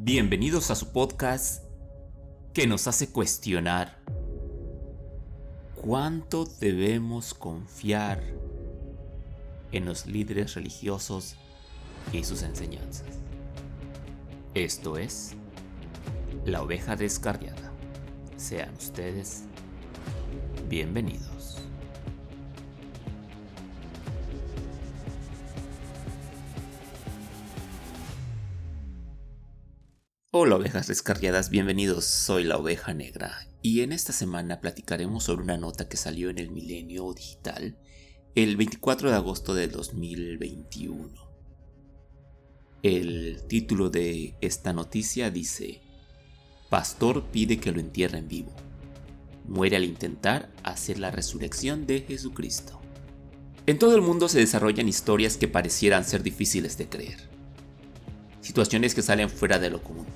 Bienvenidos a su podcast que nos hace cuestionar cuánto debemos confiar en los líderes religiosos y sus enseñanzas. Esto es La oveja descarriada. Sean ustedes bienvenidos. Hola ovejas descarriadas, bienvenidos, soy la oveja negra y en esta semana platicaremos sobre una nota que salió en el Milenio Digital el 24 de agosto de 2021. El título de esta noticia dice, Pastor pide que lo entierren vivo. Muere al intentar hacer la resurrección de Jesucristo. En todo el mundo se desarrollan historias que parecieran ser difíciles de creer. Situaciones que salen fuera de lo común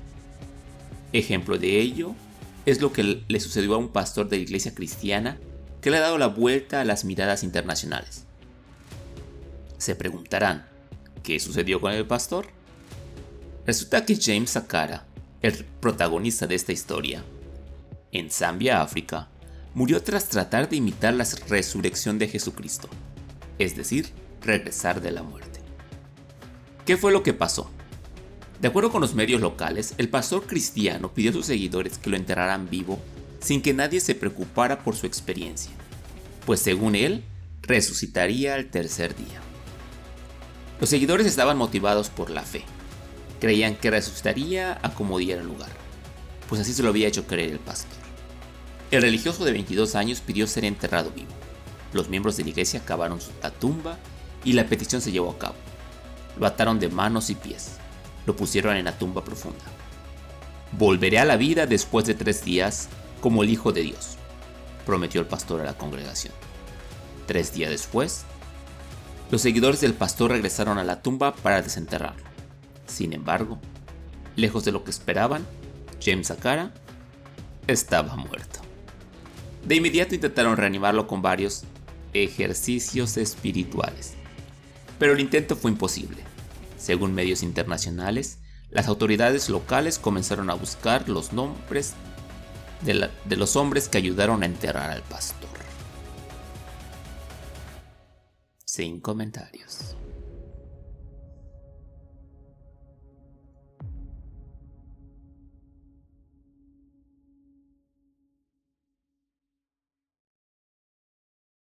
Ejemplo de ello es lo que le sucedió a un pastor de la iglesia cristiana que le ha dado la vuelta a las miradas internacionales. Se preguntarán, ¿qué sucedió con el pastor? Resulta que James Sakara, el protagonista de esta historia, en Zambia, África, murió tras tratar de imitar la resurrección de Jesucristo, es decir, regresar de la muerte. ¿Qué fue lo que pasó? De acuerdo con los medios locales, el pastor cristiano pidió a sus seguidores que lo enterraran vivo sin que nadie se preocupara por su experiencia, pues según él, resucitaría al tercer día. Los seguidores estaban motivados por la fe. Creían que resucitaría a como diera lugar, pues así se lo había hecho creer el pastor. El religioso de 22 años pidió ser enterrado vivo. Los miembros de la iglesia cavaron la tumba y la petición se llevó a cabo. Lo ataron de manos y pies lo pusieron en la tumba profunda. Volveré a la vida después de tres días como el Hijo de Dios, prometió el pastor a la congregación. Tres días después, los seguidores del pastor regresaron a la tumba para desenterrarlo. Sin embargo, lejos de lo que esperaban, James Akara estaba muerto. De inmediato intentaron reanimarlo con varios ejercicios espirituales, pero el intento fue imposible. Según medios internacionales, las autoridades locales comenzaron a buscar los nombres de, los hombres que ayudaron a enterrar al pastor. Sin comentarios.